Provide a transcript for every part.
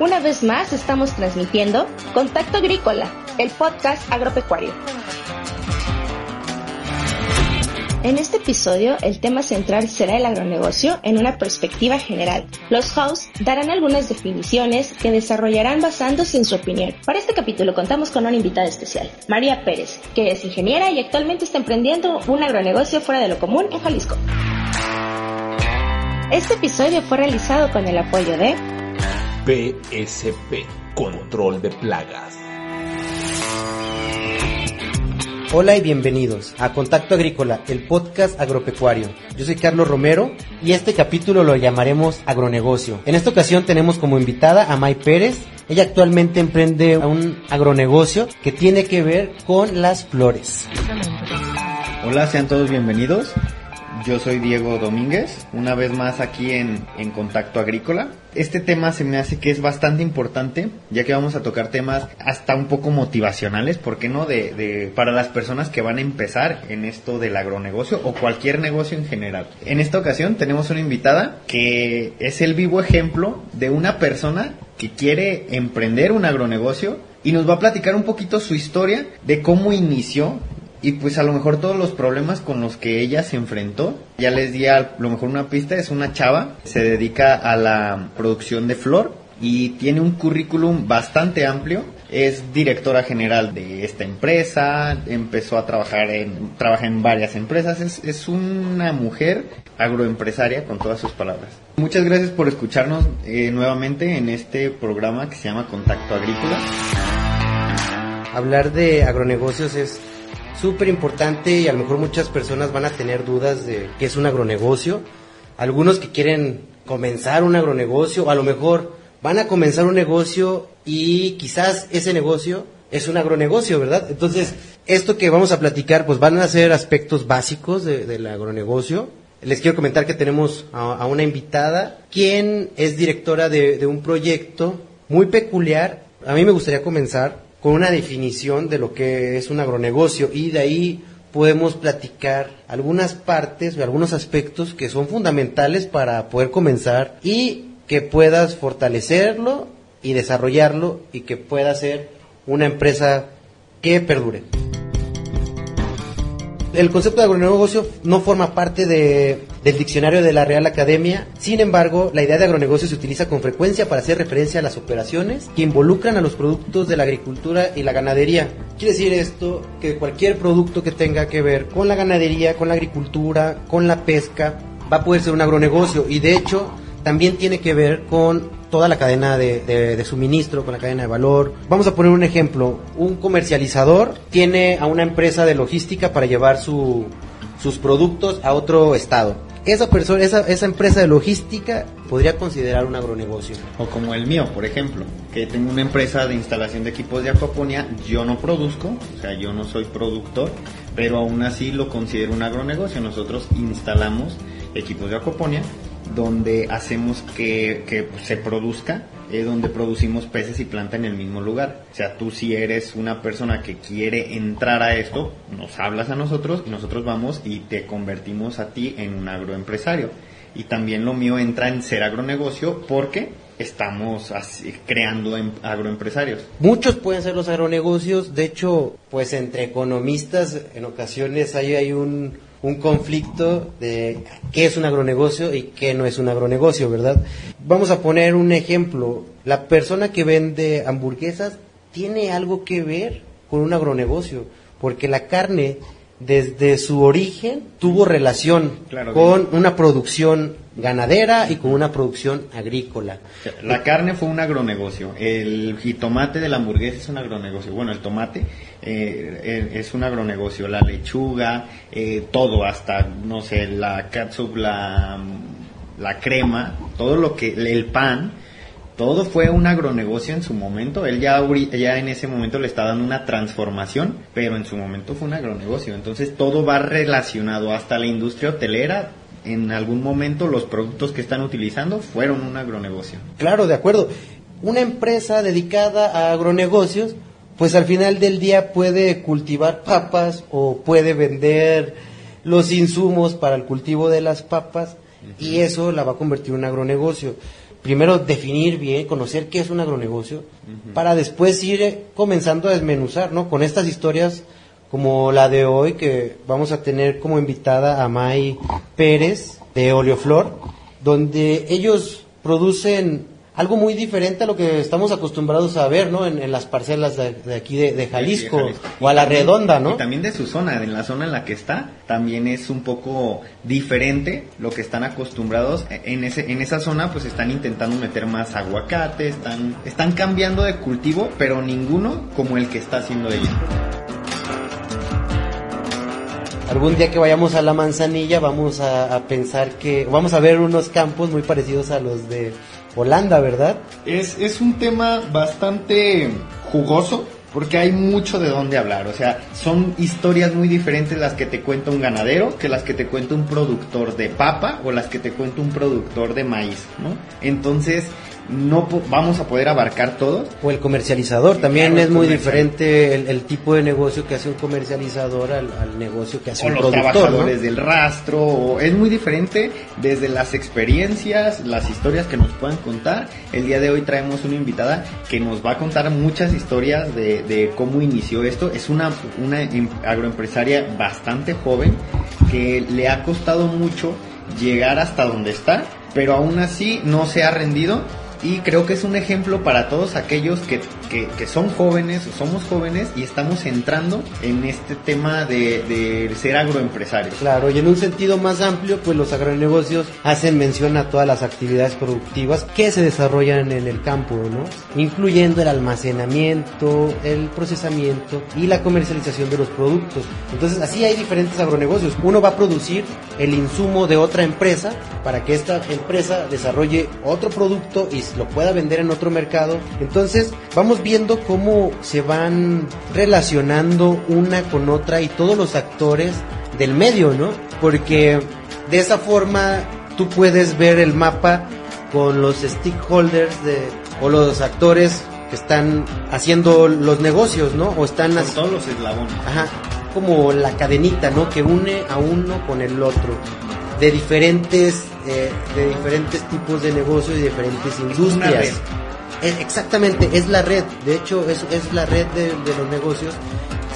Una vez más estamos transmitiendo Contacto Agrícola, el podcast agropecuario. En este episodio, el tema central será el agronegocio en una perspectiva general. Los hosts darán algunas definiciones que desarrollarán basándose en su opinión. Para este capítulo contamos con una invitada especial, María Pérez, que es ingeniera y actualmente está emprendiendo un agronegocio fuera de lo común en Jalisco. Este episodio fue realizado con el apoyo de PSP, Control de Plagas. Hola y bienvenidos a Contacto Agrícola, el podcast agropecuario. Yo soy Carlos Romero y este capítulo lo llamaremos Agronegocio. En esta ocasión tenemos como invitada a May Pérez. Ella actualmente emprende un agronegocio que tiene que ver con las flores. Hola, sean todos bienvenidos. Yo soy Diego Domínguez, una vez más aquí en, en, Contacto Agrícola. Este tema se me hace que es bastante importante, ya que vamos a tocar temas hasta un poco motivacionales, ¿por qué no? De, para las personas que van a empezar en esto del agronegocio o cualquier negocio en general. En esta ocasión tenemos una invitada que es el vivo ejemplo de una persona que quiere emprender un agronegocio y nos va a platicar un poquito su historia de cómo inició y pues a lo mejor todos los problemas con los que ella se enfrentó. Ya les di a lo mejor una pista, es una chava, se dedica a la producción de flor y tiene un currículum bastante amplio. Es directora general de esta empresa, empezó a trabajar en, trabaja en varias empresas, es, es una mujer agroempresaria con todas sus palabras. Muchas gracias por escucharnos eh, nuevamente en este programa que se llama Contacto Agrícola. Hablar de agronegocios es súper importante y a lo mejor muchas personas van a tener dudas de qué es un agronegocio. Algunos que quieren comenzar un agronegocio, o a lo mejor van a comenzar un negocio y quizás ese negocio es un agronegocio, ¿verdad? Entonces, esto que vamos a platicar, pues van a ser aspectos básicos de, del agronegocio. Les quiero comentar que tenemos a, a una invitada, quien es directora de, de un proyecto muy peculiar. A mí me gustaría comenzar con una definición de lo que es un agronegocio y de ahí podemos platicar algunas partes o algunos aspectos que son fundamentales para poder comenzar y que puedas fortalecerlo y desarrollarlo y que pueda ser una empresa que perdure. El concepto de agronegocio no forma parte de, del diccionario de la Real Academia, sin embargo, la idea de agronegocio se utiliza con frecuencia para hacer referencia a las operaciones que involucran a los productos de la agricultura y la ganadería. Quiere decir esto que cualquier producto que tenga que ver con la ganadería, con la agricultura, con la pesca, va a poder ser un agronegocio y de hecho también tiene que ver con toda la cadena de, suministro, con la cadena de valor. Vamos a poner un ejemplo. Un comercializador tiene a una empresa de logística para llevar su, sus productos a otro estado. Esa persona, esa, esa empresa de logística podría considerar un agronegocio. O como el mío, por ejemplo, que tengo una empresa de instalación de equipos de acuaponía, yo no produzco, o sea, yo no soy productor, pero aún así lo considero un agronegocio. Nosotros instalamos equipos de acuaponía donde hacemos que, que se produzca, eh, donde producimos peces y planta en el mismo lugar. O sea, tú si eres una persona que quiere entrar a esto, nos hablas a nosotros y nosotros vamos y te convertimos a ti en un agroempresario. Y también lo mío entra en ser agronegocio porque estamos así, creando em, agroempresarios. Muchos pueden ser los agronegocios, de hecho, pues entre economistas en ocasiones hay, hay un, un conflicto de qué es un agronegocio y qué no es un agronegocio, ¿verdad? Vamos a poner un ejemplo. La persona que vende hamburguesas tiene algo que ver con un agronegocio, porque la carne desde su origen tuvo relación claro, con bien. una producción ganadera y con una producción agrícola. La carne fue un agronegocio, el jitomate de la hamburguesa es un agronegocio, bueno, el tomate eh, es un agronegocio, la lechuga, eh, todo, hasta, no sé, la catsup, la, la crema, todo lo que, el pan, todo fue un agronegocio en su momento. Él ya, ya en ese momento le está dando una transformación, pero en su momento fue un agronegocio. Entonces todo va relacionado hasta la industria hotelera. En algún momento los productos que están utilizando fueron un agronegocio. Claro, de acuerdo. Una empresa dedicada a agronegocios, pues al final del día puede cultivar papas o puede vender los insumos para el cultivo de las papas y eso la va a convertir en un agronegocio. Primero definir bien, conocer qué es un agronegocio, para después ir eh, comenzando a desmenuzar, ¿no? Con estas historias como la de hoy, que vamos a tener como invitada a May Pérez de Oleoflor, donde ellos producen algo muy diferente a lo que estamos acostumbrados a ver, ¿no? En, las parcelas de, aquí de, Jalisco, o a la redonda, ¿no? Y también de su zona, en la zona en la que está, también es un poco diferente lo que están acostumbrados. En, ese, en esa zona, pues están intentando meter más aguacate, están, están cambiando de cultivo, pero ninguno como el que está haciendo ella. Algún día que vayamos a la manzanilla vamos a pensar que vamos a ver unos campos muy parecidos a los de Holanda, ¿verdad? Es, es un tema bastante jugoso porque hay mucho de dónde hablar, o sea, son historias muy diferentes las que te cuenta un ganadero que las que te cuenta un productor de papa o las que te cuenta un productor de maíz, ¿no? Entonces, no vamos a poder abarcar todo. O el comercializador, también es muy diferente el, tipo de negocio que hace un comercializador al, negocio que hace un los trabajadores del rastro, es muy diferente desde las experiencias, las historias que nos puedan contar. El día de hoy traemos una invitada que nos va a contar muchas historias de, de cómo inició esto. Es una, una em, agroempresaria bastante joven que le ha costado mucho llegar hasta donde está, pero aún así no se ha rendido y creo que es un ejemplo para todos aquellos que, que, son jóvenes o somos jóvenes y estamos entrando en este tema de, de, ser agroempresarios. Claro, y en un sentido más amplio, pues los agronegocios hacen mención a todas las actividades productivas que se desarrollan en el campo, ¿no? Incluyendo el almacenamiento, el procesamiento y la comercialización de los productos. Entonces, así hay diferentes agronegocios. Uno va a producir el insumo de otra empresa para que esta empresa desarrolle otro producto y lo pueda vender en otro mercado. Entonces vamos viendo cómo se van relacionando una con otra y todos los actores del medio, ¿no? Porque de esa forma tú puedes ver el mapa con los stakeholders de, o los actores que están haciendo los negocios, ¿no? O están con todos los eslabones. Ajá, como la cadenita, ¿no? Que une a uno con el otro de diferentes, eh, de diferentes tipos de negocios y diferentes industrias. Exactamente, es la red, de hecho es, es la red de, los negocios.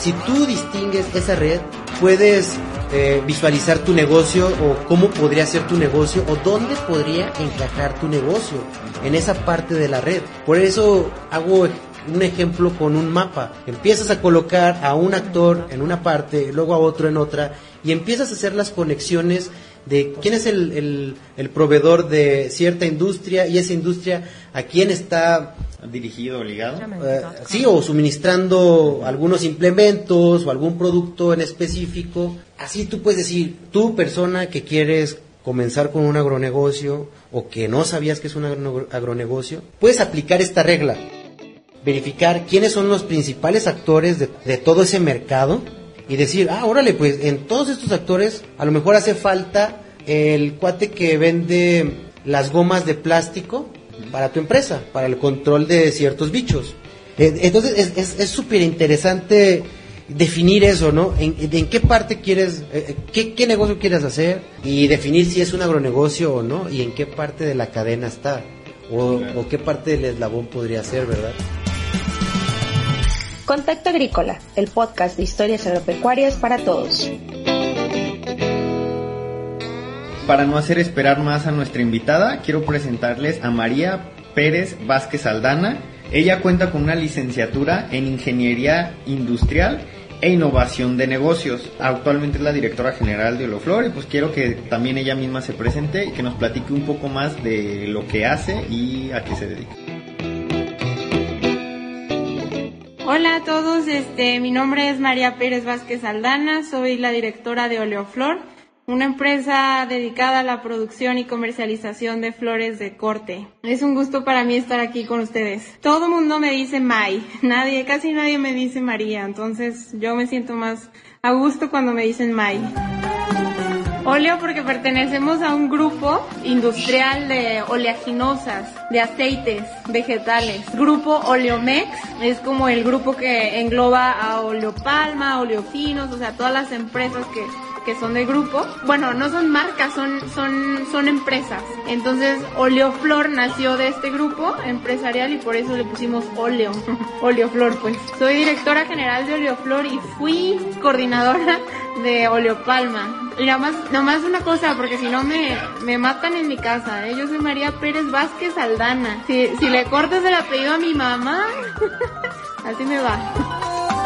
Si tú distingues esa red, puedes eh, visualizar tu negocio o cómo podría ser tu negocio o dónde podría encajar tu negocio en esa parte de la red. Por eso hago un ejemplo con un mapa. Empiezas a colocar a un actor en una parte, luego a otro en otra, y empiezas a hacer las conexiones de quién es el, el, proveedor de cierta industria y esa industria a quién está dirigido o ligado. Eh, sí, o suministrando algunos implementos o algún producto en específico. Así tú puedes decir, tú persona que quieres comenzar con un agronegocio o que no sabías que es un agronegocio, puedes aplicar esta regla. Verificar quiénes son los principales actores de, de todo ese mercado y decir, ah, órale, pues en todos estos actores a lo mejor hace falta el cuate que vende las gomas de plástico para tu empresa, para el control de ciertos bichos. Eh, entonces es súper interesante definir eso, ¿no? En, en qué parte quieres, eh, eh, qué, qué, negocio quieres hacer y definir si es un agronegocio o no y en qué parte de la cadena está o, o qué parte del eslabón podría ser, ¿verdad? Contacto Agrícola, el podcast de historias agropecuarias para todos. Para no hacer esperar más a nuestra invitada, quiero presentarles a María Pérez Vázquez Aldana. Ella cuenta con una licenciatura en Ingeniería Industrial e Innovación de Negocios. Actualmente es la directora general de Oloflor y pues quiero que también ella misma se presente y que nos platique un poco más de lo que hace y a qué se dedica. Hola a todos, este, mi nombre es María Pérez Vázquez Aldana, soy la directora de Oleoflor. Una empresa dedicada a la producción y comercialización de flores de corte. Es un gusto para mí estar aquí con ustedes. Todo mundo me dice May, nadie, casi nadie me dice María, entonces yo me siento más a gusto cuando me dicen May. Óleo porque pertenecemos a un grupo industrial de oleaginosas, de aceites vegetales. Grupo Oleomex es como el grupo que engloba a Oleopalma, Oleofinos, o sea, todas las empresas que que son de grupo. Bueno, no son marcas, son, son, son empresas. Entonces, Oleoflor nació de este grupo empresarial y por eso le pusimos Oleo. Oleoflor, pues. Soy directora general de Oleoflor y fui coordinadora de Oleopalma. Y nada más, nada más una cosa, porque si no me, me matan en mi casa, ¿eh? Yo soy María Pérez Vázquez Aldana. Si, si le cortas el apellido a mi mamá, así me va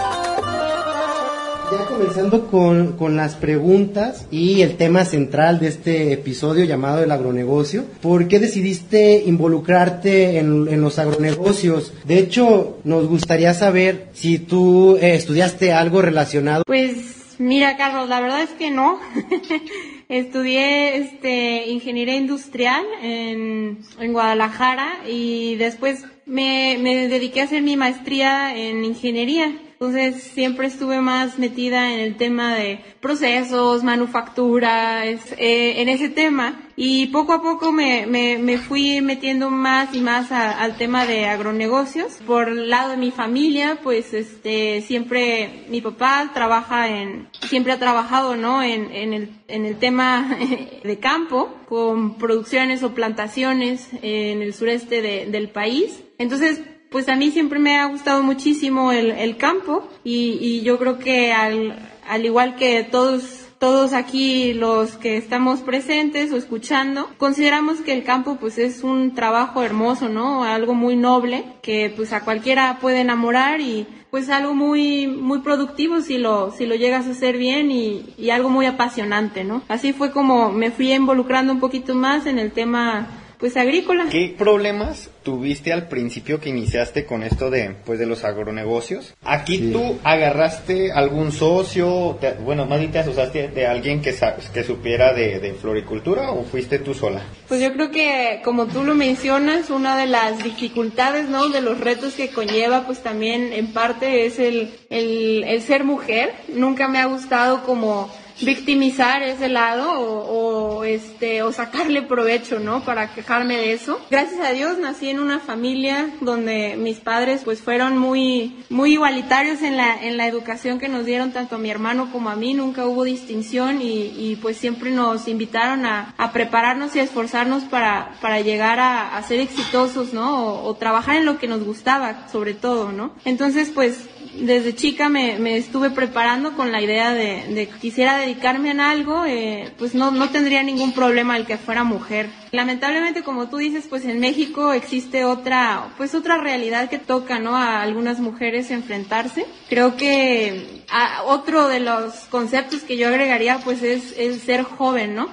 ya comenzando con, con, las preguntas y el tema central de este episodio llamado el agronegocio. ¿Por qué decidiste involucrarte en, en los agronegocios? De hecho, nos gustaría saber si tú eh, estudiaste algo relacionado. Pues mira, Carlos, la verdad es que no. Estudié este, ingeniería industrial en, en Guadalajara y después me, me dediqué a hacer mi maestría en ingeniería. Entonces siempre estuve más metida en el tema de procesos, manufacturas, eh, en ese tema. Y poco a poco me, me, me fui metiendo más y más al tema de agronegocios. Por lado de mi familia, pues este, siempre mi papá trabaja en, siempre ha trabajado, ¿no? En, en, el, en el tema de campo, con producciones o plantaciones en el sureste de, del país. Entonces, pues a mí siempre me ha gustado muchísimo el, el campo y, y, yo creo que al, al igual que todos todos aquí los que estamos presentes o escuchando, consideramos que el campo pues es un trabajo hermoso, ¿no? Algo muy noble que pues a cualquiera puede enamorar y pues algo muy muy productivo si lo si lo llegas a hacer bien y, y algo muy apasionante, ¿no? Así fue como me fui involucrando un poquito más en el tema pues agrícola. ¿Qué problemas tuviste al principio que iniciaste con esto de pues de los agronegocios? Aquí tú agarraste algún socio, bueno, más bien te asociaste de alguien que que supiera de, de, floricultura o fuiste tú sola? Pues yo creo que como tú lo mencionas, una de las dificultades, ¿no? De los retos que conlleva, pues también en parte es el, el, el ser mujer. Nunca me ha gustado como victimizar ese lado o, este o sacarle provecho, ¿no? Para quejarme de eso. Gracias a Dios nací en una familia donde mis padres pues fueron muy muy igualitarios en la en la educación que nos dieron tanto a mi hermano como a mí, nunca hubo distinción y, y pues siempre nos invitaron a, a, prepararnos y a esforzarnos para para llegar a, a ser exitosos, ¿no? O, o trabajar en lo que nos gustaba, sobre todo, ¿no? Entonces pues desde chica me, me, estuve preparando con la idea de, de quisiera dedicarme en algo, eh, pues no, no tendría ningún problema el que fuera mujer. Lamentablemente, como tú dices, pues en México existe otra, pues otra realidad que toca, ¿no? A algunas mujeres enfrentarse. Creo que a, otro de los conceptos que yo agregaría, pues es el ser joven, ¿no?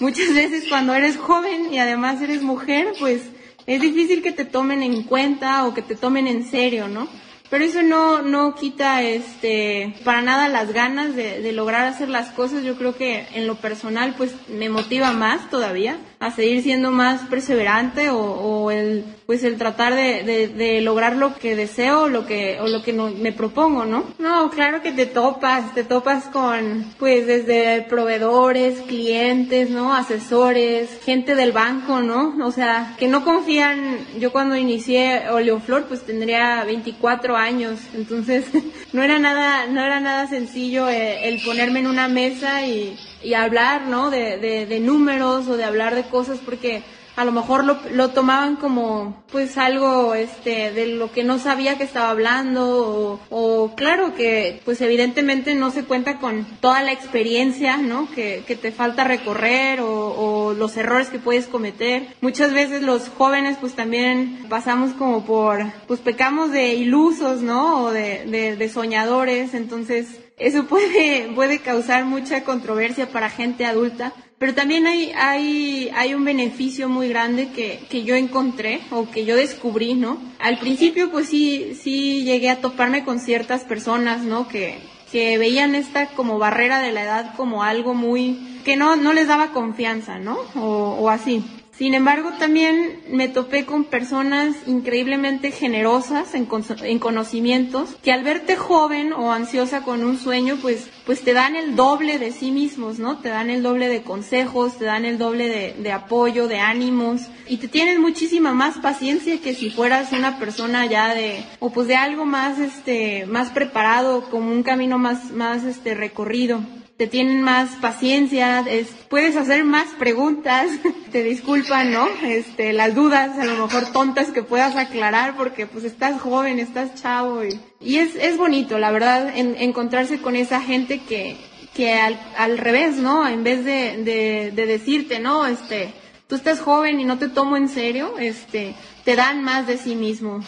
Muchas veces cuando eres joven y además eres mujer, pues es difícil que te tomen en cuenta o que te tomen en serio, ¿no? Pero eso no, no quita este, para nada las ganas de, de, lograr hacer las cosas. Yo creo que en lo personal pues me motiva más todavía a seguir siendo más perseverante o, o el, pues el tratar de, de, de, lograr lo que deseo lo que, o lo que no, me propongo, ¿no? No, claro que te topas, te topas con pues desde proveedores, clientes, ¿no? Asesores, gente del banco, ¿no? O sea, que no confían, yo cuando inicié Oleoflor pues tendría 24 años, entonces no era nada, no era nada sencillo eh, el ponerme en una mesa y, y hablar, ¿no? De, de, de números o de hablar de cosas porque a lo mejor lo, lo, tomaban como pues algo este de lo que no sabía que estaba hablando o, o, claro que pues evidentemente no se cuenta con toda la experiencia no que, que te falta recorrer o, o, los errores que puedes cometer. Muchas veces los jóvenes pues también pasamos como por pues pecamos de ilusos no o de, de, de soñadores. Entonces eso puede, puede causar mucha controversia para gente adulta, pero también hay, hay, hay un beneficio muy grande que, que yo encontré o que yo descubrí, ¿no? Al principio pues sí, sí llegué a toparme con ciertas personas, ¿no? Que, que veían esta como barrera de la edad como algo muy, que no, no les daba confianza, ¿no? O, o así. Sin embargo, también me topé con personas increíblemente generosas en, en, conocimientos que al verte joven o ansiosa con un sueño, pues, pues te dan el doble de sí mismos, ¿no? Te dan el doble de consejos, te dan el doble de, de apoyo, de ánimos y te tienen muchísima más paciencia que si fueras una persona ya de, o pues de algo más, este, más preparado, como un camino más, más, este, recorrido te tienen más paciencia, es, puedes hacer más preguntas, te disculpan, ¿no? Este, las dudas, a lo mejor tontas que puedas aclarar porque pues estás joven, estás chavo y, y es, es bonito, la verdad, en, encontrarse con esa gente que, que al, al revés, ¿no? En vez de, de, de decirte, no, este, tú estás joven y no te tomo en serio, este, te dan más de sí mismo.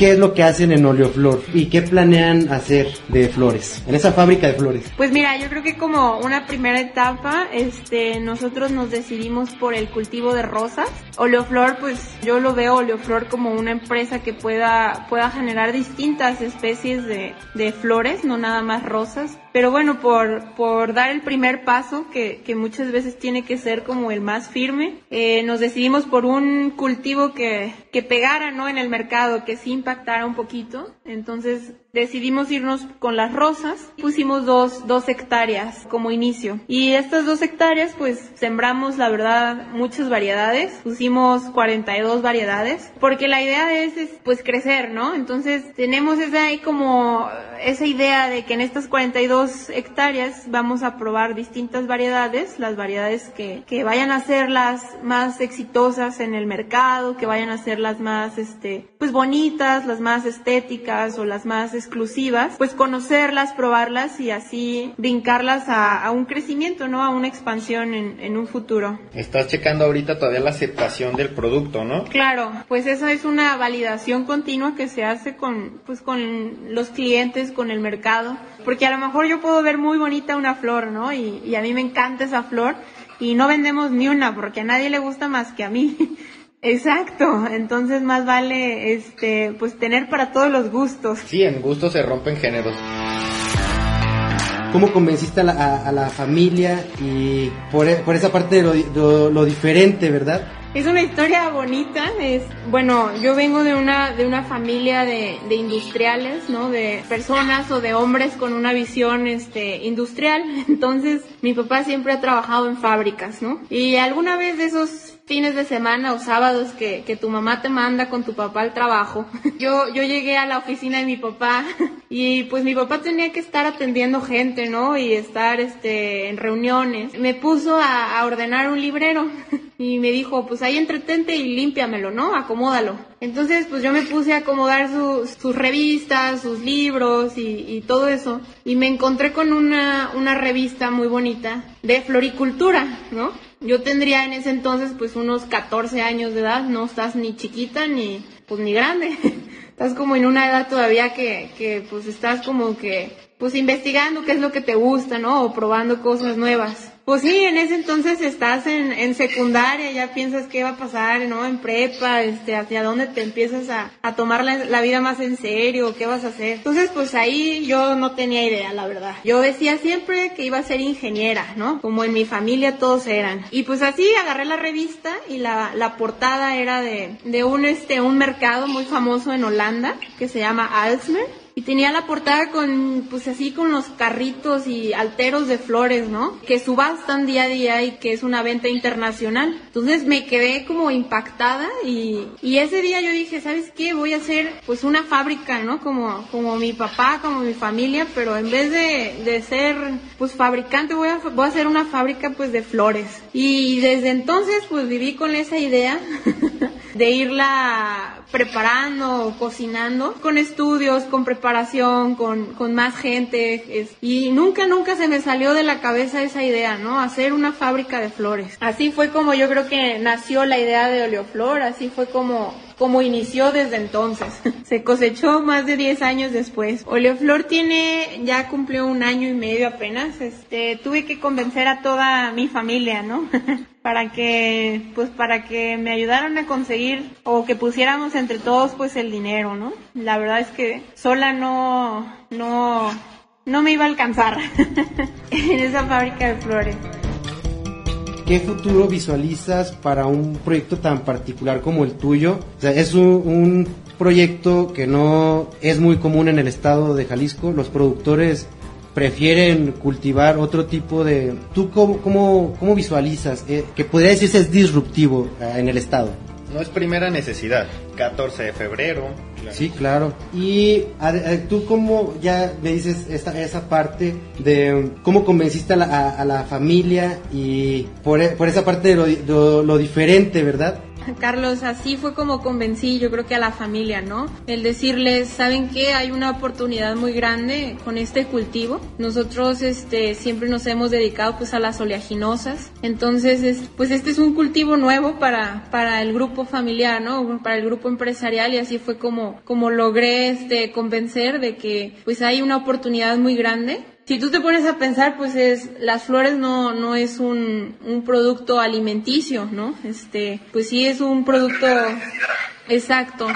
Qué es lo que hacen en Oleoflor y qué planean hacer de flores, en esa fábrica de flores. Pues mira, yo creo que como una primera etapa, este, nosotros nos decidimos por el cultivo de rosas. Oleoflor, pues yo lo veo Oleoflor como una empresa que pueda, pueda generar distintas especies de, de flores, no nada más rosas. Pero bueno, por, por dar el primer paso, que, que muchas veces tiene que ser como el más firme, eh, nos decidimos por un cultivo que, que pegara, ¿no? En el mercado, que sí impactara un poquito. Entonces decidimos irnos con las rosas. Pusimos dos, dos hectáreas como inicio. Y estas dos hectáreas, pues sembramos, la verdad, muchas variedades. Pusimos 42 variedades. Porque la idea es, es pues crecer, ¿no? Entonces tenemos esa como esa idea de que en estas 42 hectáreas vamos a probar distintas variedades, las variedades que, que vayan a ser las más exitosas en el mercado, que vayan a ser las más, este, pues bonitas, las más estéticas o las más exclusivas, pues conocerlas, probarlas y así brincarlas a, a un crecimiento, ¿no? A una expansión en, en un futuro. Estás checando ahorita todavía la aceptación del producto, ¿no? Claro, pues esa es una validación continua que se hace con, pues con los clientes, con el mercado, porque a lo mejor yo puedo ver muy bonita una flor, ¿no? Y, y a mí me encanta esa flor y no vendemos ni una porque a nadie le gusta más que a mí. Exacto, entonces más vale este pues tener para todos los gustos. Sí, en gustos se rompen géneros. ¿Cómo convenciste a la, a, a la familia y por, por, esa parte de lo, de lo diferente, verdad? Es una historia bonita, es, bueno, yo vengo de una, de una familia de, de industriales, ¿no? De personas o de hombres con una visión, este, industrial. Entonces, mi papá siempre ha trabajado en fábricas, ¿no? Y alguna vez de esos fines de semana o sábados que, que tu mamá te manda con tu papá al trabajo, yo, yo llegué a la oficina de mi papá y pues mi papá tenía que estar atendiendo gente, ¿no? Y estar, este, en reuniones. Me puso a, a ordenar un librero y me dijo, pues ahí entretente y límpiamelo, ¿no? Acomódalo. Entonces, pues yo me puse a acomodar sus, sus revistas, sus libros y, y, todo eso. Y me encontré con una, una revista muy bonita de floricultura, ¿no? Yo tendría en ese entonces pues unos 14 años de edad, no estás ni chiquita ni, pues ni grande. estás como en una edad todavía que, que pues estás como que, pues investigando qué es lo que te gusta, ¿no? O probando cosas nuevas. Pues sí, en ese entonces estás en, en secundaria, ya piensas qué va a pasar, ¿no? En prepa, este, hacia dónde te empiezas a, a tomar la, la, vida más en serio, qué vas a hacer. Entonces, pues ahí yo no tenía idea, la verdad. Yo decía siempre que iba a ser ingeniera, ¿no? Como en mi familia todos eran. Y pues así agarré la revista y la, la portada era de, de un, este, un mercado muy famoso en Holanda que se llama Alsmer y tenía la portada con, pues así con los carritos y alteros de flores, ¿no? Que subastan día a día y que es una venta internacional. Entonces me quedé como impactada y, y ese día yo dije, ¿sabes qué? Voy a hacer pues una fábrica, ¿no? Como, como mi papá, como mi familia, pero en vez de, de ser pues fabricante voy a, voy a hacer una fábrica pues de flores. Y desde entonces pues viví con esa idea de irla preparando, cocinando, con estudios, con preparación, con, más gente. Y nunca, nunca se me salió de la cabeza esa idea, ¿no? Hacer una fábrica de flores. Así fue como yo creo que nació la idea de Oleoflor, así fue como como inició desde entonces. Se cosechó más de 10 años después. Oleoflor tiene, ya cumplió un año y medio apenas. Este, tuve que convencer a toda mi familia, ¿no? para que pues para que me ayudaran a conseguir o que pusiéramos entre todos pues el dinero, ¿no? La verdad es que sola no no no me iba a alcanzar en esa fábrica de flores. ¿Qué futuro visualizas para un proyecto tan particular como el tuyo? O sea, es un, un proyecto que no es muy común en el estado de Jalisco. Los productores prefieren cultivar otro tipo de... ¿Tú cómo, cómo, cómo visualizas eh, que podría decirse es disruptivo eh, en el estado? No es primera necesidad. 14 de febrero. Sí, claro. Y a- a- tú cómo ya me dices esta, esa parte de cómo convenciste a la, a- la familia y por, por esa parte de lo, lo- lo diferente, ¿verdad? Carlos, así fue como convencí yo creo que a la familia, ¿no? El decirles, ¿saben qué? Hay una oportunidad muy grande con este cultivo. Nosotros este siempre nos hemos dedicado pues a las oleaginosas. Entonces, es- pues este es un cultivo nuevo para para el grupo familiar, ¿no? Para el grupo empresarial y así fue como como logré este convencer de que pues hay una oportunidad muy grande si tú te pones a pensar, pues es, las flores no, no es un, un producto alimenticio, ¿no? Este, pues sí es un producto, exacto.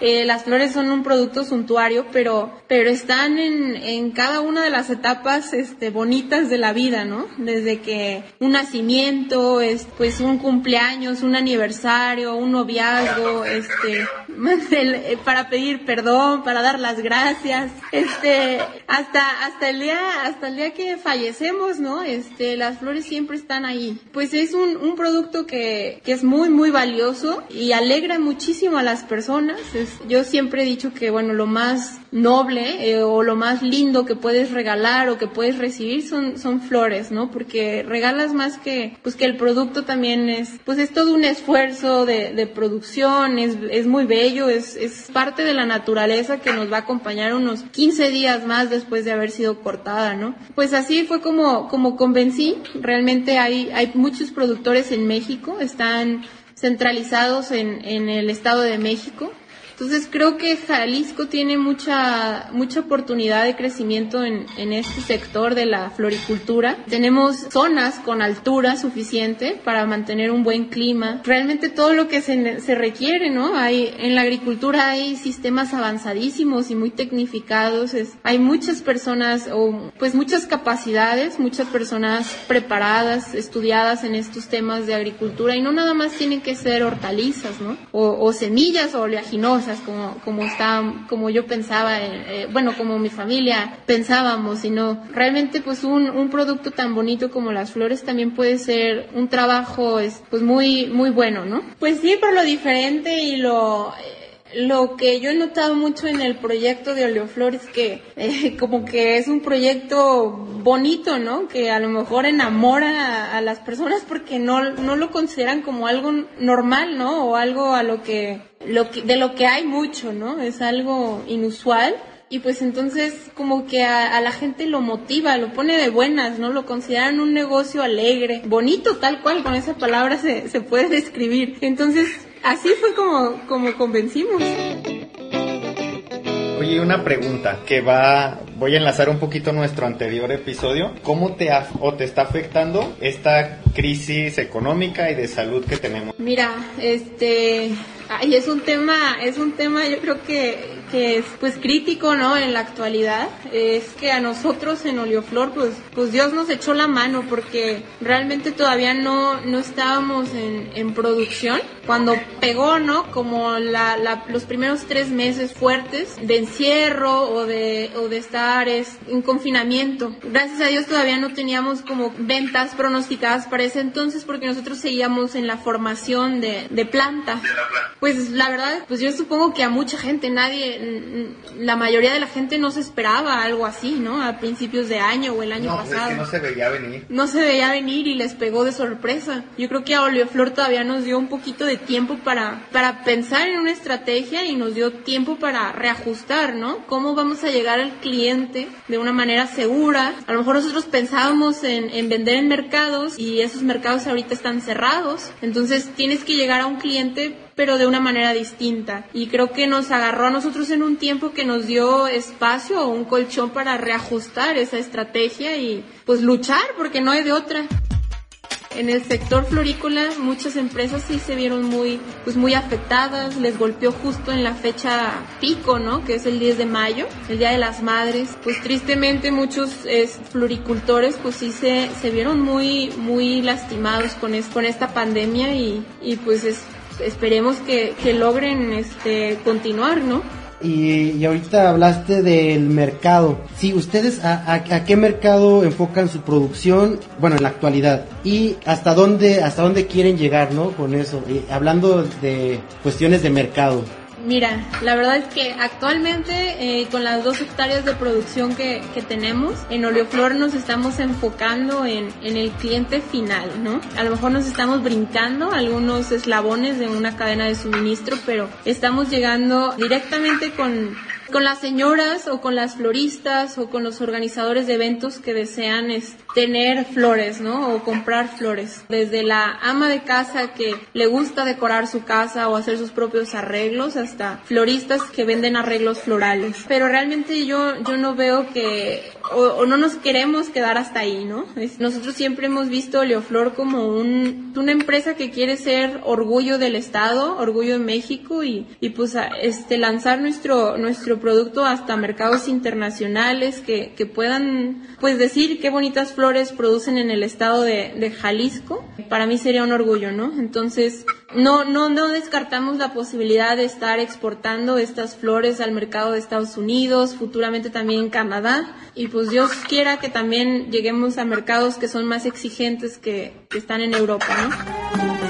Eh, las flores son un producto suntuario, pero, pero están en, en cada una de las etapas, este, bonitas de la vida, ¿no? Desde que un nacimiento, es, pues un cumpleaños, un aniversario, un noviazgo, este, eh, para pedir perdón, para dar las gracias, este, hasta, hasta el día, hasta el día que fallecemos, ¿no? Este, las flores siempre están ahí. Pues es un, un producto que, que es muy, muy valioso y alegra muchísimo a las personas. Es- yo siempre he dicho que, bueno, lo más noble eh, o lo más lindo que puedes regalar o que puedes recibir son, son flores, ¿no? Porque regalas más que, pues que el producto también es, pues es todo un esfuerzo de, de producción, es, es muy bello, es, es parte de la naturaleza que nos va a acompañar unos 15 días más después de haber sido cortada, ¿no? Pues así fue como, como convencí, realmente hay, hay muchos productores en México, están centralizados en, en el Estado de México. Entonces creo que Jalisco tiene mucha mucha oportunidad de crecimiento en, en este sector de la floricultura. Tenemos zonas con altura suficiente para mantener un buen clima. Realmente todo lo que se, se requiere, ¿no? Hay en la agricultura hay sistemas avanzadísimos y muy tecnificados. Es- hay muchas personas o pues muchas capacidades, muchas personas preparadas, estudiadas en estos temas de agricultura y no nada más tienen que ser hortalizas, ¿no? O, o semillas o oleaginosas como como está como yo pensaba, eh, eh, bueno como mi familia pensábamos, sino realmente pues un, un producto tan bonito como las flores también puede ser un trabajo es, pues muy muy bueno, ¿no? Pues sí, por lo diferente y lo lo que yo he notado mucho en el proyecto de Oleoflores que eh, como que es un proyecto bonito, ¿no? Que a lo mejor enamora a, a las personas porque no, no lo consideran como algo normal, ¿no? O algo a lo que, lo que, de lo que hay mucho, ¿no? Es algo inusual. Y pues entonces como que a, a la gente lo motiva, lo pone de buenas, ¿no? Lo consideran un negocio alegre, bonito tal cual, con esa palabra se, se puede describir. Entonces así fue como, como convencimos. Oye, una pregunta que va, voy a enlazar un poquito nuestro anterior episodio. ¿Cómo te o te está afectando esta crisis económica y de salud que tenemos? Mira, este, ay, es un tema, es un tema yo creo que, que es pues crítico, ¿no? En la actualidad. Es que a nosotros en Oleoflor, pues, pues Dios nos echó la mano porque realmente todavía no, no estábamos en, en producción. Cuando pegó, ¿no? Como la, la- los primeros tres meses fuertes de encierro o de, o de estar es, en confinamiento. Gracias a Dios todavía no teníamos como ventas pronosticadas para ese entonces porque nosotros seguíamos en la formación de, de planta. Pues la verdad, pues yo supongo que a mucha gente, nadie, mm, la mayoría de la gente no se esperaba algo así, ¿no? A principios de año o el año No, pues es pasado que no se veía venir. no se veía venir y les pegó de sorpresa. Yo creo que a Oleoflor todavía nos dio un poquito de tiempo para, para pensar en una estrategia y nos dio tiempo para reajustar, ¿no? ¿Cómo vamos a llegar al cliente de una manera segura? A lo mejor nosotros pensábamos en, en vender en mercados y esos mercados ahorita están cerrados. Entonces tienes que llegar a un cliente pero de una manera distinta. Y creo que nos agarró a nosotros en un tiempo que nos dio espacio o un colchón para reajustar esa estrategia y pues luchar porque no hay de otra. en el sector florícola muchas empresas sí se vieron muy, pues muy afectadas, les golpeó justo en la fecha pico, ¿no? Que es el 10 de mayo, el Día de las Madres. Pues tristemente muchos floricultores pues sí se, se vieron muy, muy lastimados con, es, con esta pandemia y, y pues es, esperemos que, que logren este, continuar, ¿no? Y, ahorita hablaste del mercado. Sí, ustedes a, a, qué mercado enfocan su producción, bueno, en la actualidad y hasta dónde hasta dónde quieren llegar, ¿no? Con eso, hablando de cuestiones de mercado. Mira, la verdad es que actualmente eh, con las dos hectáreas de producción que, que, tenemos, en Oleoflor nos estamos enfocando en, en, el cliente final, ¿no? A lo mejor nos estamos brincando algunos eslabones de una cadena de suministro, pero estamos llegando directamente con con las señoras o con las floristas o con los organizadores de eventos que desean tener flores, ¿no? O comprar flores. Desde la ama de casa que le gusta decorar su casa o hacer sus propios arreglos hasta floristas que venden arreglos florales. Pero realmente yo, yo no veo que, o, no nos queremos quedar hasta ahí, ¿no? nosotros siempre hemos visto Leoflor como un, una empresa que quiere ser orgullo del Estado, orgullo de México y, y pues este, lanzar nuestro, nuestro producto hasta mercados internacionales que, que puedan pues decir qué bonitas flores producen en el estado de, de Jalisco. Para mí sería un orgullo, ¿no? Entonces, no, no, no descartamos la posibilidad de estar exportando estas flores al mercado de Estados Unidos, futuramente también en Canadá. Y pues Dios quiera que también lleguemos a mercados que son más exigentes que, que están en Europa, ¿no?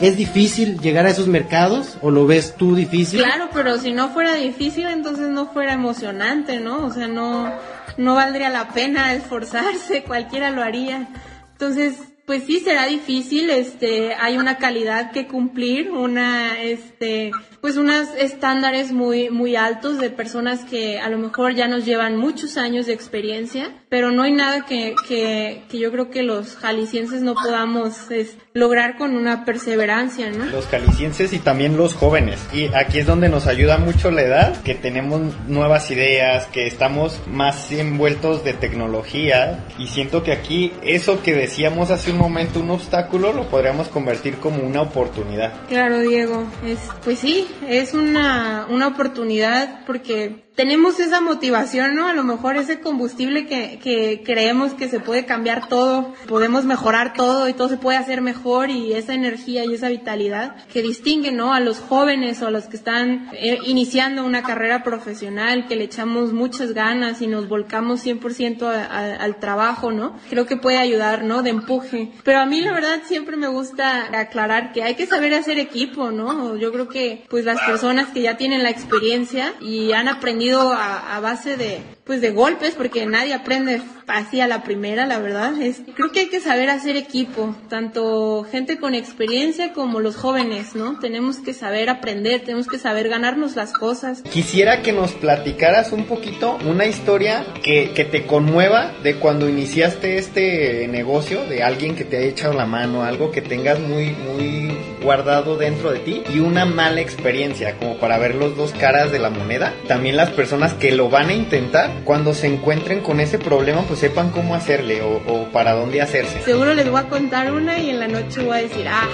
¿Es difícil llegar a esos mercados o lo ves tú difícil? Claro, pero si no fuera difícil, entonces no fuera emocionante, ¿no? O sea, no, no valdría la pena esforzarse, cualquiera lo haría. Entonces, pues sí será difícil, este, hay una calidad que cumplir, una, este, pues unos estándares muy, muy altos de personas que a lo mejor ya nos llevan muchos años de experiencia, pero no hay nada que, que, que yo creo que los jaliscienses no podamos lograr con una perseverancia, ¿no? Los jaliscienses y también los jóvenes. Y aquí es donde nos ayuda mucho la edad, que tenemos nuevas ideas, que estamos más envueltos de tecnología y siento que aquí eso que decíamos hace momento un obstáculo lo podríamos convertir como una oportunidad. Claro, Diego. Es, pues sí, es una, una oportunidad porque tenemos esa motivación, ¿no? A lo mejor ese combustible que, que creemos que se puede cambiar todo, podemos mejorar todo y todo se puede hacer mejor y esa energía y esa vitalidad que distingue, ¿no? A los jóvenes o a los que están eh, iniciando una carrera profesional, que le echamos muchas ganas y nos volcamos 100% al trabajo, ¿no? Creo que puede ayudar, ¿no? De empuje. Pero a mí la verdad siempre me gusta aclarar que hay que saber hacer equipo, ¿no? Yo creo que pues las personas que ya tienen la experiencia y han aprendido a, a base de, pues de golpes, porque nadie aprende así a la primera, la verdad. Es, creo que hay que saber hacer equipo, tanto gente con experiencia como los jóvenes, ¿no? Tenemos que saber aprender, tenemos que saber ganarnos las cosas. Quisiera que nos platicaras un poquito una historia que, que te conmueva de cuando iniciaste este negocio, de alguien que te haya echado la mano, algo que tengas muy, muy guardado dentro de ti y una mala experiencia, como para ver los dos caras de la moneda. También las personas que lo van a intentar cuando se encuentren con ese problema, pues sepan cómo hacerle o, para dónde hacerse. Seguro les voy a contar una y en la noche voy a decir, ah,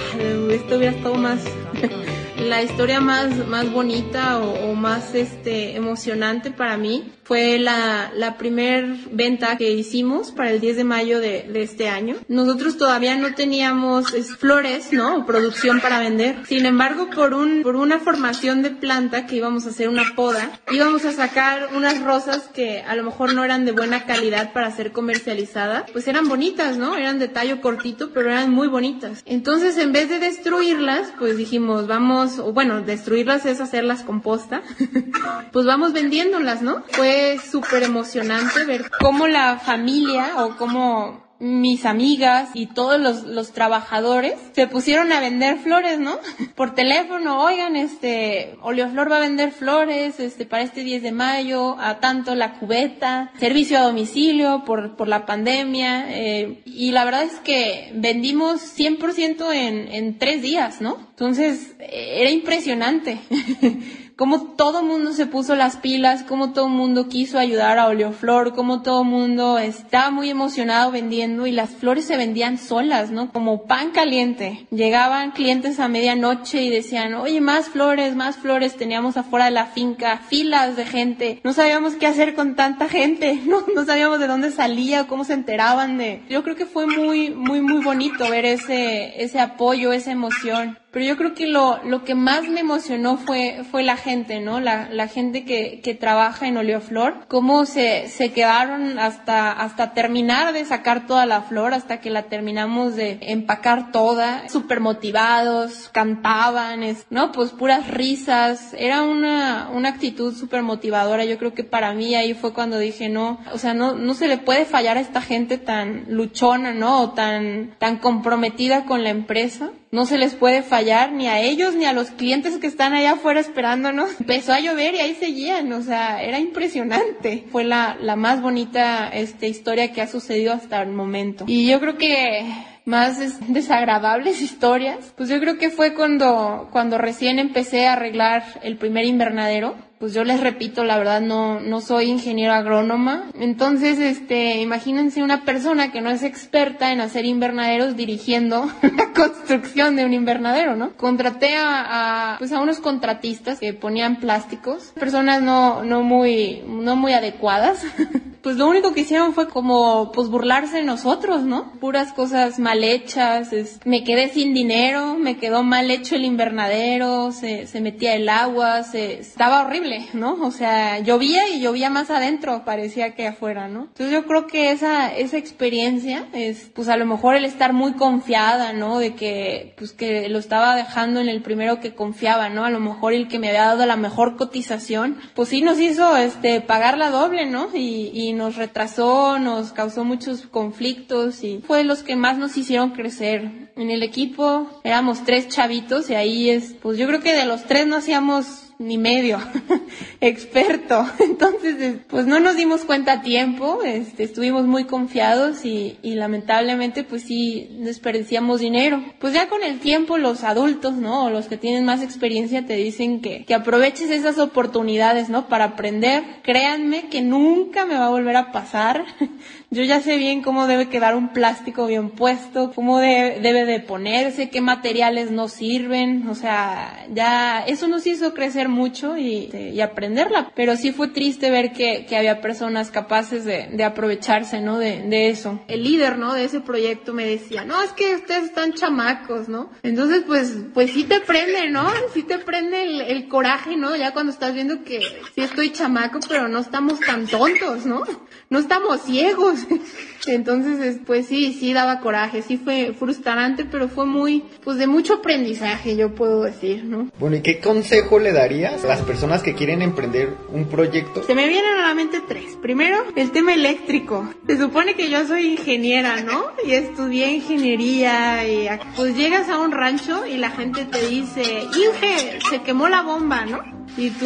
esto hubiera estado más la historia más, más bonita o, más este, emocionante para mí fue la, la primer venta que hicimos para el 10 de mayo de, de este año. Nosotros todavía no teníamos flores, ¿no? producción para vender. Sin embargo, por un, por una formación de planta que íbamos a hacer una poda, íbamos a sacar unas rosas que a lo mejor no eran de buena calidad para ser comercializadas, pues eran bonitas, ¿no? Eran de tallo cortito, pero eran muy bonitas. Entonces, en vez de destruirlas, pues dijimos, vamos o bueno, destruirlas es hacerlas composta, pues vamos vendiéndolas, ¿no? Fue súper emocionante ver cómo la familia o cómo mis amigas y todos los, los, trabajadores se pusieron a vender flores, ¿no? Por teléfono, oigan, este, Oleoflor va a vender flores, este, para este 10 de mayo, a tanto la cubeta, servicio a domicilio por, por la pandemia, eh, y la verdad es que vendimos 100% en, en tres días, ¿no? Entonces, era impresionante. cómo todo mundo se puso las pilas, cómo todo mundo quiso ayudar a Oleoflor, cómo todo mundo estaba muy emocionado vendiendo y las flores se vendían solas, ¿no? Como pan caliente. Llegaban clientes a medianoche y decían, oye, más flores, más flores. Teníamos afuera de la finca filas de gente. No sabíamos qué hacer con tanta gente, no, no sabíamos de dónde salía, cómo se enteraban de... Yo creo que fue muy, muy, muy bonito ver ese, ese apoyo, esa emoción. Pero yo creo que lo, lo que más me emocionó fue, fue la gente, ¿no? La, la gente que, que trabaja en Oleoflor, cómo se, se quedaron hasta, hasta terminar de sacar toda la flor, hasta que la terminamos de empacar toda, súper motivados, cantaban, ¿no? Pues puras risas, era una, una actitud súper motivadora. Yo creo que para mí ahí fue cuando dije, no, o sea, no, no se le puede fallar a esta gente tan luchona, ¿no? O tan, tan comprometida con la empresa no se les puede fallar ni a ellos ni a los clientes que están allá afuera esperándonos. Empezó a llover y ahí seguían, o sea, era impresionante. Fue la, la más bonita este, historia que ha sucedido hasta el momento. Y yo creo que más desagradables historias, pues yo creo que fue cuando, cuando recién empecé a arreglar el primer invernadero pues yo les repito, la verdad no, no soy ingeniero agrónoma. Entonces, este, imagínense una persona que no es experta en hacer invernaderos dirigiendo la construcción de un invernadero, ¿no? Contraté a, a, pues a unos contratistas que ponían plásticos, personas no, no muy, no muy adecuadas. pues lo único que hicieron fue como pues burlarse de nosotros, ¿no? Puras cosas mal hechas, es, me quedé sin dinero, me quedó mal hecho el invernadero, se, se metía el agua, se, estaba horrible, ¿no? O sea, llovía y llovía más adentro, parecía que afuera, ¿no? Entonces yo creo que esa, esa experiencia es pues a lo mejor el estar muy confiada, ¿no? De que pues que lo estaba dejando en el primero que confiaba, ¿no? A lo mejor el que me había dado la mejor cotización, pues sí nos hizo este pagar la doble, ¿no? Y, y nos retrasó, nos causó muchos conflictos y fue de los que más nos hicieron crecer. En el equipo éramos tres chavitos y ahí es, pues yo creo que de los tres no hacíamos ni medio experto. Entonces, pues no nos dimos cuenta a tiempo, este, estuvimos muy confiados y, lamentablemente pues sí desperdiciamos dinero. Pues ya con el tiempo los adultos, ¿no? O los que tienen más experiencia te dicen que, que aproveches esas oportunidades, ¿no? Para aprender. Créanme que nunca me va a volver a pasar. Yo ya sé bien cómo debe quedar un plástico bien puesto, cómo de, debe de ponerse, qué materiales no sirven, o sea, ya eso nos hizo crecer mucho y, y aprenderla, pero sí fue triste ver que, había personas capaces de, de aprovecharse, ¿no? De, de, eso. El líder, ¿no? De ese proyecto me decía, no, es que ustedes están chamacos, ¿no? Entonces, pues, pues sí te prende, ¿no? Sí te prende el coraje, ¿no? Ya cuando estás viendo que sí estoy chamaco, pero no estamos tan tontos, ¿no? No estamos ciegos. Entonces, pues sí, sí daba coraje, sí fue frustrante, pero fue muy, pues de mucho aprendizaje, yo puedo decir, ¿no? Bueno, ¿y qué consejo le darías a las personas que quieren emprender un proyecto? Se me vienen a la mente tres. Primero, el tema eléctrico. Se supone que yo soy ingeniera, ¿no? Y estudié ingeniería y pues llegas a un rancho y la gente te dice, Inge, se quemó la bomba, ¿no? Y tú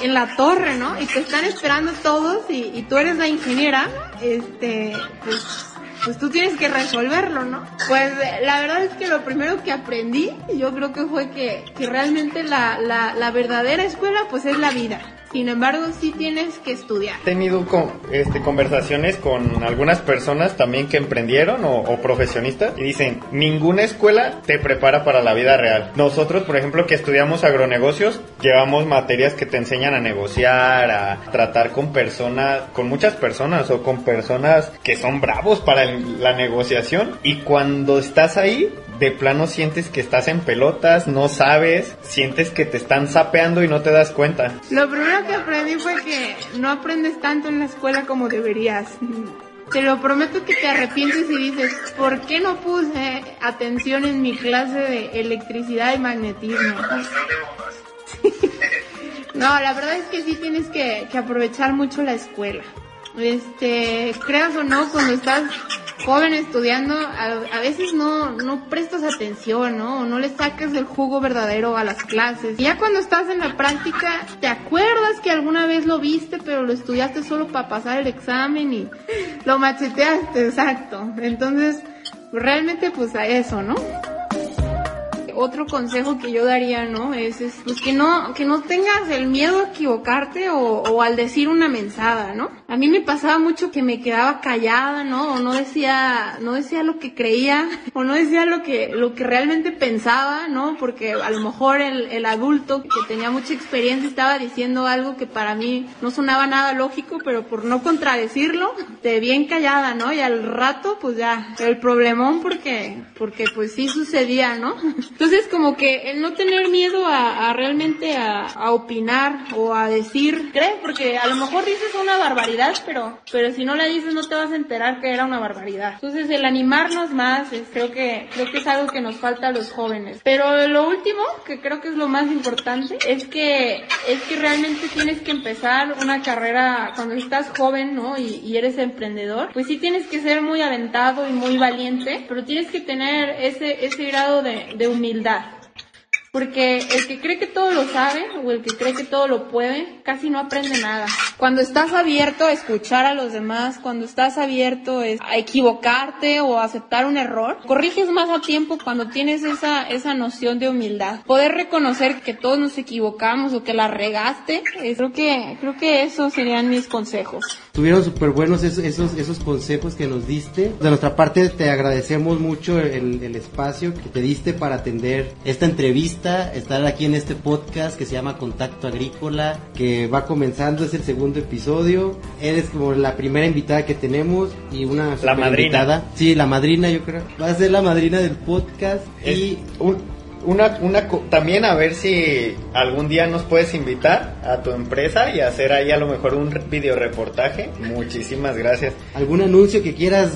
en la torre, ¿no? Y te están esperando todos y, y tú eres la ingeniera, este, pues, pues tú tienes que resolverlo, ¿no? Pues la verdad es que lo primero que aprendí, yo creo que fue que, que realmente la, la, la verdadera escuela, pues es la vida. Sin embargo, sí tienes que estudiar. He tenido con, este, conversaciones con algunas personas también que emprendieron o, o, profesionistas y dicen, ninguna escuela te prepara para la vida real. Nosotros, por ejemplo, que estudiamos agronegocios, llevamos materias que te enseñan a negociar, a tratar con personas, con muchas personas o con personas que son bravos para el, la negociación y cuando estás ahí, de plano sientes que estás en pelotas, no sabes, sientes que te están sapeando y no te das cuenta. Lo primero que aprendí fue que no aprendes tanto en la escuela como deberías. Te lo prometo que te arrepientes y dices, ¿por qué no puse atención en mi clase de electricidad y magnetismo? No, la verdad es que sí tienes que, que aprovechar mucho la escuela. Este, creas o no, cuando estás joven estudiando, a, veces no, no prestas atención, ¿no? No le sacas el jugo verdadero a las clases. Y ya cuando estás en la práctica, te acuerdas que alguna vez lo viste, pero lo estudiaste solo para pasar el examen y lo macheteaste, exacto. Entonces, realmente pues a eso, ¿no? otro consejo que yo daría, ¿no? Es, es pues que no, que no tengas el miedo a equivocarte o, o al decir una mensada, ¿no? A mí me pasaba mucho que me quedaba callada, ¿no? O no decía, no decía lo que creía, o no decía lo que, lo que realmente pensaba, ¿no? Porque a lo mejor el, el adulto que tenía mucha experiencia estaba diciendo algo que para mí no sonaba nada lógico, pero por no contradecirlo, te bien callada, ¿no? Y al rato, pues ya, el problemón porque, porque pues sí sucedía, ¿no? Entonces como que el no tener miedo a, realmente a, a opinar o a decir, cree, porque a lo mejor dices una barbaridad, pero, pero si no la dices no te vas a enterar que era una barbaridad. Entonces el animarnos más, es, creo que, creo que es algo que nos falta a los jóvenes. Pero lo último, que creo que es lo más importante, es que, es que realmente tienes que empezar una carrera cuando estás joven, ¿no? Y, y eres emprendedor, pues sí tienes que ser muy aventado y muy valiente, pero tienes que tener ese, ese grado de, de humildad. Porque el que cree que todo lo sabe o el que cree que todo lo puede, casi no aprende nada. Cuando estás abierto a escuchar a los demás, cuando estás abierto a equivocarte o a aceptar un error, corriges más a tiempo cuando tienes esa, esa noción de humildad. Poder reconocer que todos nos equivocamos o que la regaste, eh, creo que, creo que esos serían mis consejos. Estuvieron súper buenos esos, esos, esos consejos que nos diste. De nuestra parte te agradecemos mucho el, el espacio que te diste para atender esta entrevista estar aquí en este podcast que se llama Contacto Agrícola, que va comenzando, es el segundo episodio. Eres como la primera invitada que tenemos y una La madrina. invitada. Sí, la madrina, yo creo. Va a ser la madrina del podcast Es y un- una, una, también a ver si algún día nos puedes invitar a tu empresa y hacer ahí a lo mejor un video reportaje. Muchísimas gracias. algún anuncio que quieras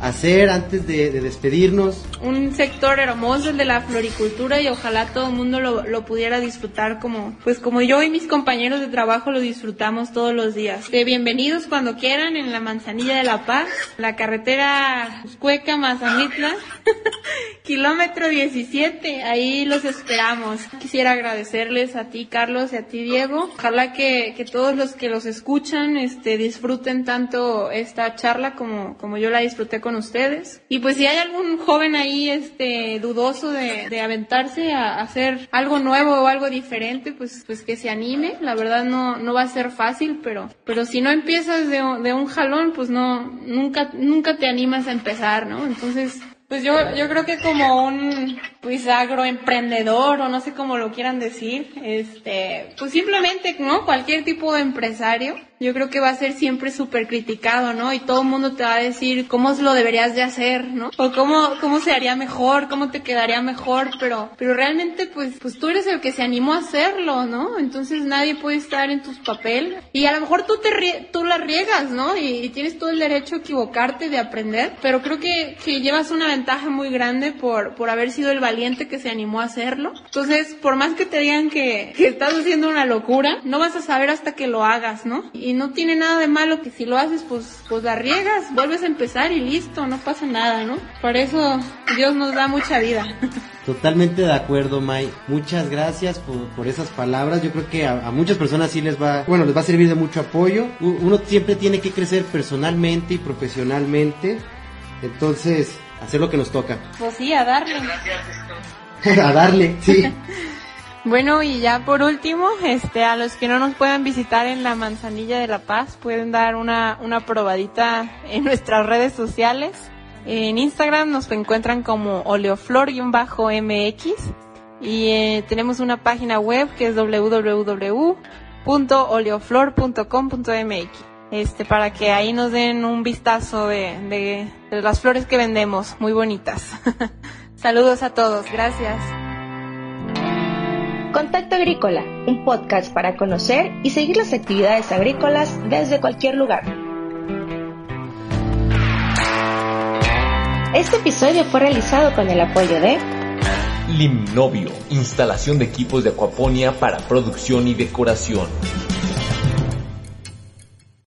hacer antes de, de despedirnos. un sector hermoso el de la floricultura y ojalá todo el mundo lo, pudiera disfrutar como pues como yo y mis compañeros de trabajo lo disfrutamos todos los días. De bienvenidos cuando quieran en la Manzanilla de la Paz, la carretera Cueca Mazamitla, kilómetro 17, ahí los esperamos. Quisiera agradecerles a ti Carlos y a ti Diego. Ojalá que, que todos los que los escuchan este disfruten tanto esta charla como, como yo la disfruté con ustedes. Y pues si hay algún joven ahí este dudoso de, de aventarse a hacer algo nuevo o algo diferente, pues, pues que se anime. La verdad no, no va a ser fácil, pero, pero si no empiezas de, de un jalón, pues no, nunca, nunca te animas a empezar, ¿no? Entonces, pues yo, yo creo que como un pues agroemprendedor o no sé cómo lo quieran decir, este, pues simplemente, ¿no? Cualquier tipo de empresario, yo creo que va a ser siempre súper criticado, ¿no? Y todo el mundo te va a decir cómo lo deberías de hacer, ¿no? O cómo, cómo se haría mejor, cómo te quedaría mejor, pero, pero realmente pues, pues tú eres el que se animó a hacerlo, ¿no? Entonces nadie puede estar en tus papeles. Y a lo mejor tú te tú la riegas, ¿no? Y, y tienes todo el derecho a equivocarte, de aprender, pero creo que, que llevas una ventaja muy grande por, por haber sido el valiente que se animó a hacerlo. Entonces, por más que te digan que, que estás haciendo una locura, no vas a saber hasta que lo hagas, ¿no? Y no tiene nada de malo que si lo haces, pues, pues la riegas, vuelves a empezar y listo, no pasa nada, ¿no? Por eso Dios nos da mucha vida. Totalmente de acuerdo, May. Muchas gracias por, por esas palabras. Yo creo que a, a muchas personas sí les va, bueno, les va a servir de mucho apoyo. Uno siempre tiene que crecer personalmente y profesionalmente. Entonces, hacer lo que nos toca. Pues sí, a darle. a darle, sí. Bueno, y ya por último, este, a los que no nos puedan visitar en la Manzanilla de la Paz, pueden dar una, una probadita en nuestras redes sociales. En Instagram nos encuentran como oleoflor-mx y eh, tenemos una página web que es www.oleoflor.com.mx. Este, para que ahí nos den un vistazo de, de las flores que vendemos, muy bonitas. Saludos a todos, gracias. Contacto Agrícola, un podcast para conocer y seguir las actividades agrícolas desde cualquier lugar. Este episodio fue realizado con el apoyo de Limnovio, instalación de equipos de acuaponía para producción y decoración.